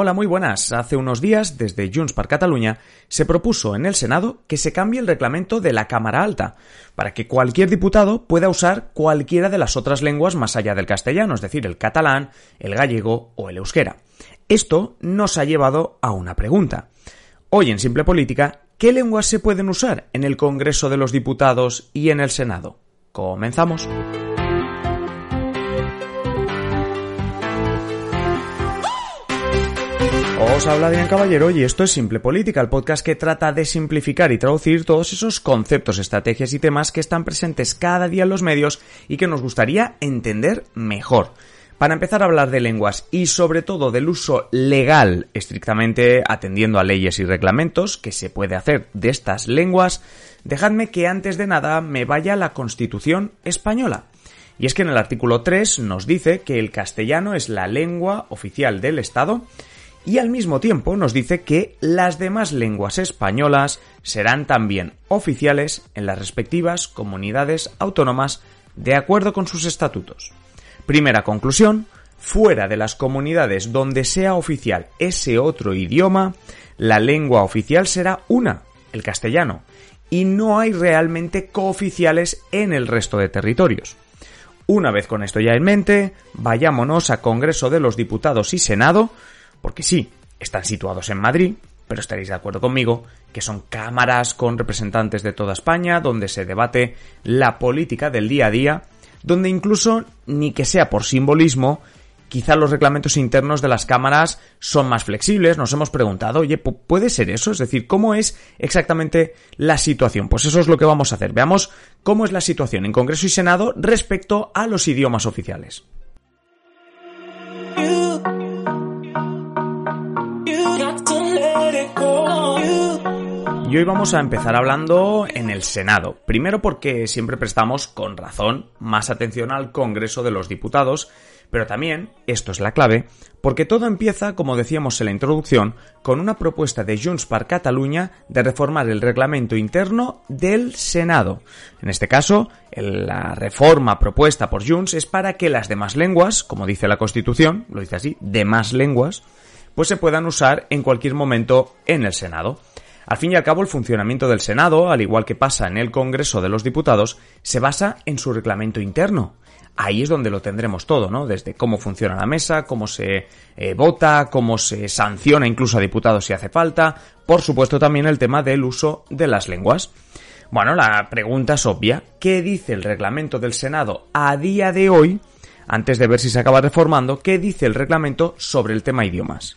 Hola, muy buenas. Hace unos días, desde Junts per Catalunya, se propuso en el Senado que se cambie el reglamento de la Cámara Alta, para que cualquier diputado pueda usar cualquiera de las otras lenguas más allá del castellano, es decir, el catalán, el gallego o el euskera. Esto nos ha llevado a una pregunta. Hoy en Simple Política, ¿qué lenguas se pueden usar en el Congreso de los Diputados y en el Senado? Comenzamos. Os habla Adrián Caballero y esto es Simple Política, el podcast que trata de simplificar y traducir todos esos conceptos, estrategias y temas que están presentes cada día en los medios y que nos gustaría entender mejor. Para empezar a hablar de lenguas y sobre todo del uso legal, estrictamente atendiendo a leyes y reglamentos que se puede hacer de estas lenguas, dejadme que antes de nada me vaya a la Constitución española. Y es que en el artículo 3 nos dice que el castellano es la lengua oficial del Estado y al mismo tiempo nos dice que las demás lenguas españolas serán también oficiales en las respectivas comunidades autónomas de acuerdo con sus estatutos. Primera conclusión, fuera de las comunidades donde sea oficial ese otro idioma, la lengua oficial será una, el castellano, y no hay realmente cooficiales en el resto de territorios. Una vez con esto ya en mente, vayámonos a Congreso de los Diputados y Senado, porque sí, están situados en Madrid, pero estaréis de acuerdo conmigo que son cámaras con representantes de toda España, donde se debate la política del día a día, donde incluso, ni que sea por simbolismo, quizá los reglamentos internos de las cámaras son más flexibles. Nos hemos preguntado, oye, ¿puede ser eso? Es decir, ¿cómo es exactamente la situación? Pues eso es lo que vamos a hacer. Veamos cómo es la situación en Congreso y Senado respecto a los idiomas oficiales. Y hoy vamos a empezar hablando en el Senado. Primero porque siempre prestamos con razón más atención al Congreso de los Diputados, pero también, esto es la clave, porque todo empieza, como decíamos en la introducción, con una propuesta de Junts per Catalunya de reformar el reglamento interno del Senado. En este caso, la reforma propuesta por Junts es para que las demás lenguas, como dice la Constitución, lo dice así, demás lenguas, pues se puedan usar en cualquier momento en el Senado. Al fin y al cabo, el funcionamiento del Senado, al igual que pasa en el Congreso de los Diputados, se basa en su reglamento interno. Ahí es donde lo tendremos todo, ¿no? Desde cómo funciona la mesa, cómo se eh, vota, cómo se sanciona incluso a diputados si hace falta, por supuesto también el tema del uso de las lenguas. Bueno, la pregunta es obvia. ¿Qué dice el reglamento del Senado a día de hoy, antes de ver si se acaba reformando, qué dice el reglamento sobre el tema idiomas?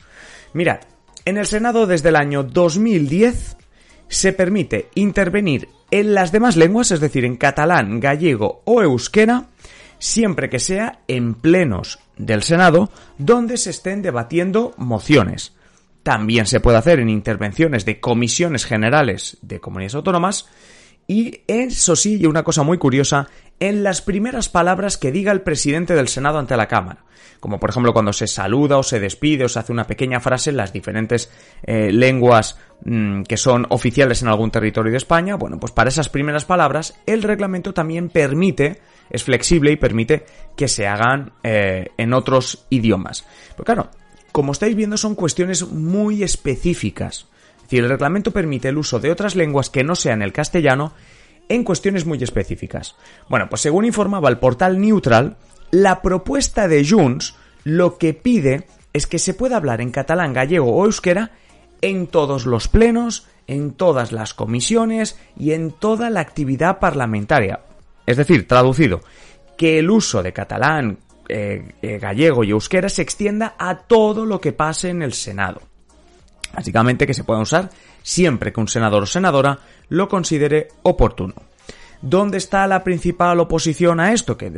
Mirad, en el Senado desde el año 2010 se permite intervenir en las demás lenguas, es decir, en catalán, gallego o euskera, siempre que sea en plenos del Senado donde se estén debatiendo mociones. También se puede hacer en intervenciones de comisiones generales de comunidades autónomas y eso sí, y una cosa muy curiosa, en las primeras palabras que diga el presidente del Senado ante la Cámara. Como por ejemplo cuando se saluda o se despide o se hace una pequeña frase en las diferentes eh, lenguas mm, que son oficiales en algún territorio de España. Bueno, pues para esas primeras palabras el reglamento también permite, es flexible y permite que se hagan eh, en otros idiomas. Pero claro, como estáis viendo son cuestiones muy específicas. Decir, el reglamento permite el uso de otras lenguas que no sean el castellano en cuestiones muy específicas. Bueno, pues según informaba el portal Neutral, la propuesta de Junts lo que pide es que se pueda hablar en catalán, gallego o euskera en todos los plenos, en todas las comisiones y en toda la actividad parlamentaria. Es decir, traducido, que el uso de catalán, eh, eh, gallego y euskera se extienda a todo lo que pase en el Senado. Básicamente que se pueda usar siempre que un senador o senadora lo considere oportuno. ¿Dónde está la principal oposición a esto? Que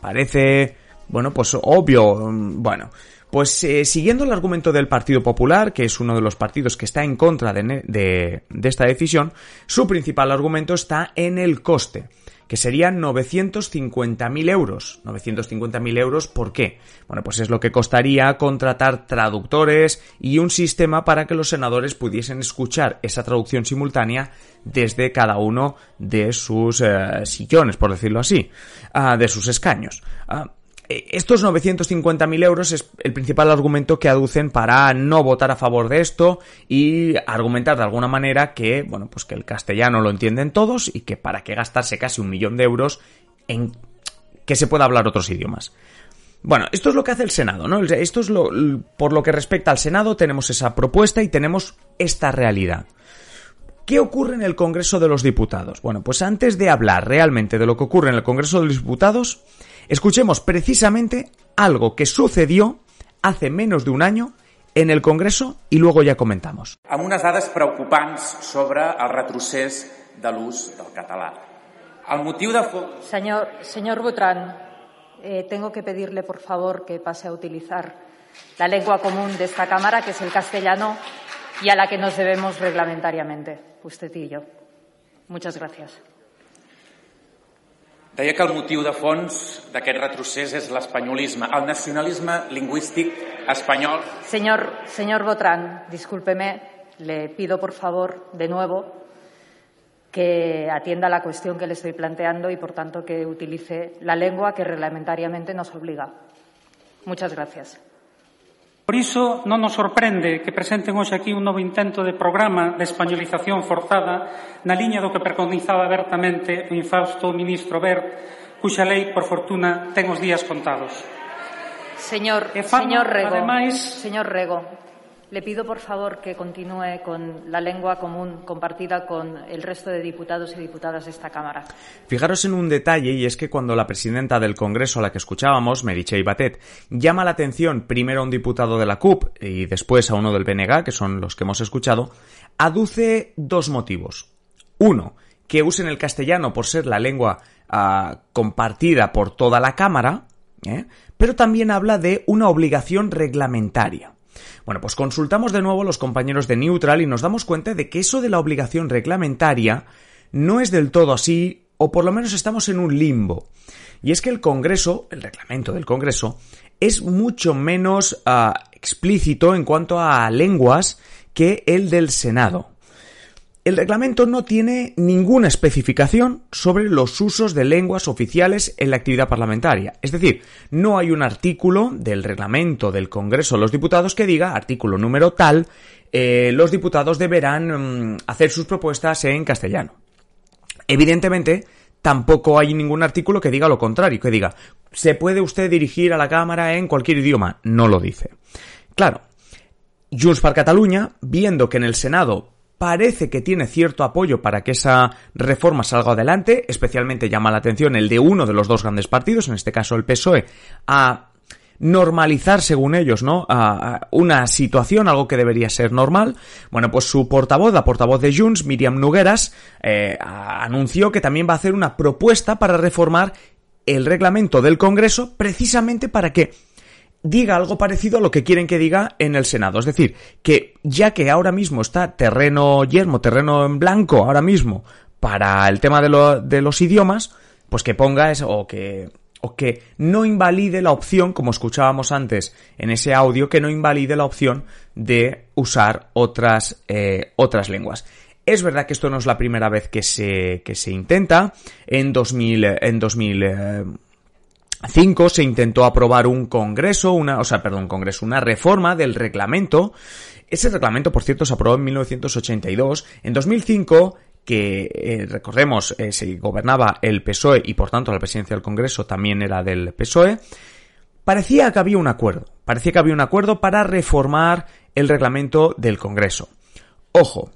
parece, bueno, pues obvio, bueno, pues eh, siguiendo el argumento del Partido Popular, que es uno de los partidos que está en contra de, esta decisión, su principal argumento está en el coste que serían 950.000 euros. 950.000 euros, ¿por qué? Bueno, pues es lo que costaría contratar traductores y un sistema para que los senadores pudiesen escuchar esa traducción simultánea desde cada uno de sus eh, sillones, por decirlo así, ah, de sus escaños. Ah, estos 950.000 euros es el principal argumento que aducen para no votar a favor de esto y argumentar de alguna manera que, bueno, pues que el castellano lo entienden todos y que para qué gastarse casi un millón de euros en que se pueda hablar otros idiomas. Bueno, esto es lo que hace el Senado, ¿no? Esto es lo, por lo que respecta al Senado, tenemos esa propuesta y tenemos esta realidad. ¿Qué ocurre en el Congreso de los Diputados? Bueno, pues antes de hablar realmente de lo que ocurre en el Congreso de los Diputados, escuchemos precisamente algo que sucedió hace menos de un año en el Congreso y luego ya comentamos. Amb unes dades preocupants sobre el retrocés de l'ús del català. El motiu de... Señor, señor Butran, eh, tengo que pedirle, por favor, que pase a utilizar la lengua común de esta Cámara, que es el castellano, y a la que nos debemos reglamentariamente, usted y yo. Muchas gracias. Deia que el motiu de fons d'aquest retrocés és l'espanyolisme, el nacionalisme lingüístic espanyol. Señor, señor Botran, discúlpeme, le pido por favor de nuevo que atienda la cuestión que le estoy planteando y, por tanto, que utilice la lengua que reglamentariamente nos obliga. Muchas gracias. Por iso non nos sorprende que presenten hoxe aquí un novo intento de programa de españolización forzada na liña do que preconizaba abertamente o infausto ministro Bert, cuxa lei, por fortuna, ten os días contados. Señor, señor Rego, ademais, señor Rego, Le pido, por favor, que continúe con la lengua común compartida con el resto de diputados y diputadas de esta Cámara. Fijaros en un detalle, y es que cuando la presidenta del Congreso, a la que escuchábamos, Meritxell Batet, llama la atención primero a un diputado de la CUP y después a uno del BNG, que son los que hemos escuchado, aduce dos motivos. Uno, que usen el castellano por ser la lengua uh, compartida por toda la Cámara, ¿eh? pero también habla de una obligación reglamentaria. Bueno, pues consultamos de nuevo a los compañeros de Neutral y nos damos cuenta de que eso de la obligación reglamentaria no es del todo así, o por lo menos estamos en un limbo. Y es que el Congreso, el reglamento del Congreso, es mucho menos uh, explícito en cuanto a lenguas que el del Senado. El reglamento no tiene ninguna especificación sobre los usos de lenguas oficiales en la actividad parlamentaria. Es decir, no hay un artículo del reglamento del Congreso de los Diputados que diga, artículo número tal, eh, los diputados deberán mm, hacer sus propuestas en castellano. Evidentemente, tampoco hay ningún artículo que diga lo contrario, que diga, se puede usted dirigir a la Cámara en cualquier idioma. No lo dice. Claro, Junts per Catalunya, viendo que en el Senado parece que tiene cierto apoyo para que esa reforma salga adelante, especialmente llama la atención el de uno de los dos grandes partidos, en este caso el PSOE, a normalizar, según ellos, ¿no? Una situación, algo que debería ser normal. Bueno, pues su portavoz, la portavoz de Junts, Miriam Nugueras, eh, anunció que también va a hacer una propuesta para reformar el reglamento del Congreso, precisamente para que diga algo parecido a lo que quieren que diga en el Senado. Es decir, que ya que ahora mismo está terreno yermo, terreno en blanco, ahora mismo, para el tema de, de los idiomas, pues que ponga eso, o que, o que no invalide la opción, como escuchábamos antes en ese audio, que no invalide la opción de usar otras, eh, otras lenguas. Es verdad que esto no es la primera vez que se, que se intenta. En 2000, en 2000, 5 se intentó aprobar un congreso, una, o sea, perdón, congreso, una reforma del reglamento. Ese reglamento, por cierto, se aprobó en 1982. En 2005 que eh, recordemos eh, se gobernaba el PSOE y por tanto la presidencia del Congreso también era del PSOE, parecía que había un acuerdo, parecía que había un acuerdo para reformar el reglamento del Congreso. Ojo,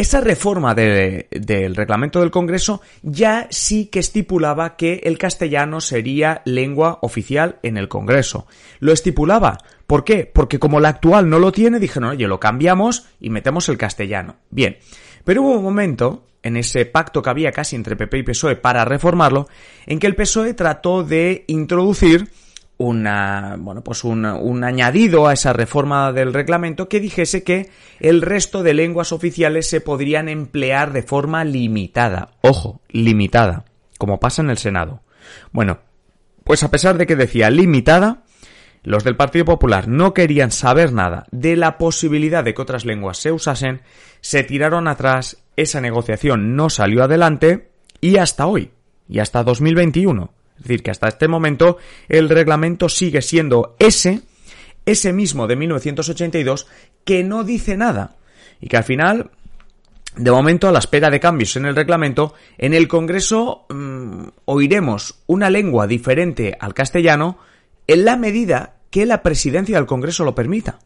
esa reforma del reglamento del Congreso ya sí que estipulaba que el castellano sería lengua oficial en el Congreso. Lo estipulaba. ¿Por qué? Porque como la actual no lo tiene, dijeron, oye, lo cambiamos y metemos el castellano. Bien. Pero hubo un momento, en ese pacto que había casi entre PP y PSOE para reformarlo, en que el PSOE trató de introducir una, bueno, pues un, un, añadido a esa reforma del reglamento que dijese que el resto de lenguas oficiales se podrían emplear de forma limitada. Ojo, limitada, como pasa en el Senado. Bueno, pues a pesar de que decía limitada, los del Partido Popular no querían saber nada de la posibilidad de que otras lenguas se usasen, se tiraron atrás, esa negociación no salió adelante y hasta hoy, y hasta 2021. Es decir, que hasta este momento el reglamento sigue siendo ese, ese mismo de 1982, que no dice nada. Y que al final, de momento, a la espera de cambios en el reglamento, en el Congreso mm, oiremos una lengua diferente al castellano en la medida que la presidencia del Congreso lo permita.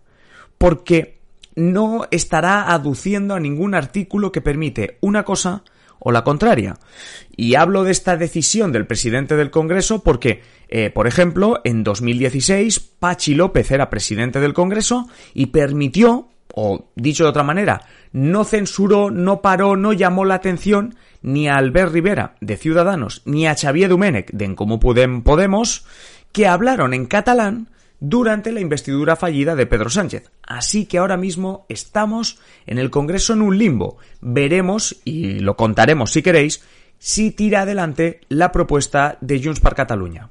Porque no estará aduciendo a ningún artículo que permite una cosa o la contraria. Y hablo de esta decisión del presidente del Congreso porque, eh, por ejemplo, en 2016 Pachi López era presidente del Congreso y permitió, o dicho de otra manera, no censuró, no paró, no llamó la atención ni a Albert Rivera de Ciudadanos ni a Xavier Dumenech de En Comú Podemos que hablaron en catalán durante la investidura fallida de Pedro Sánchez. Así que ahora mismo estamos en el Congreso en un limbo. Veremos, y lo contaremos si queréis, si tira adelante la propuesta de Junts per Catalunya.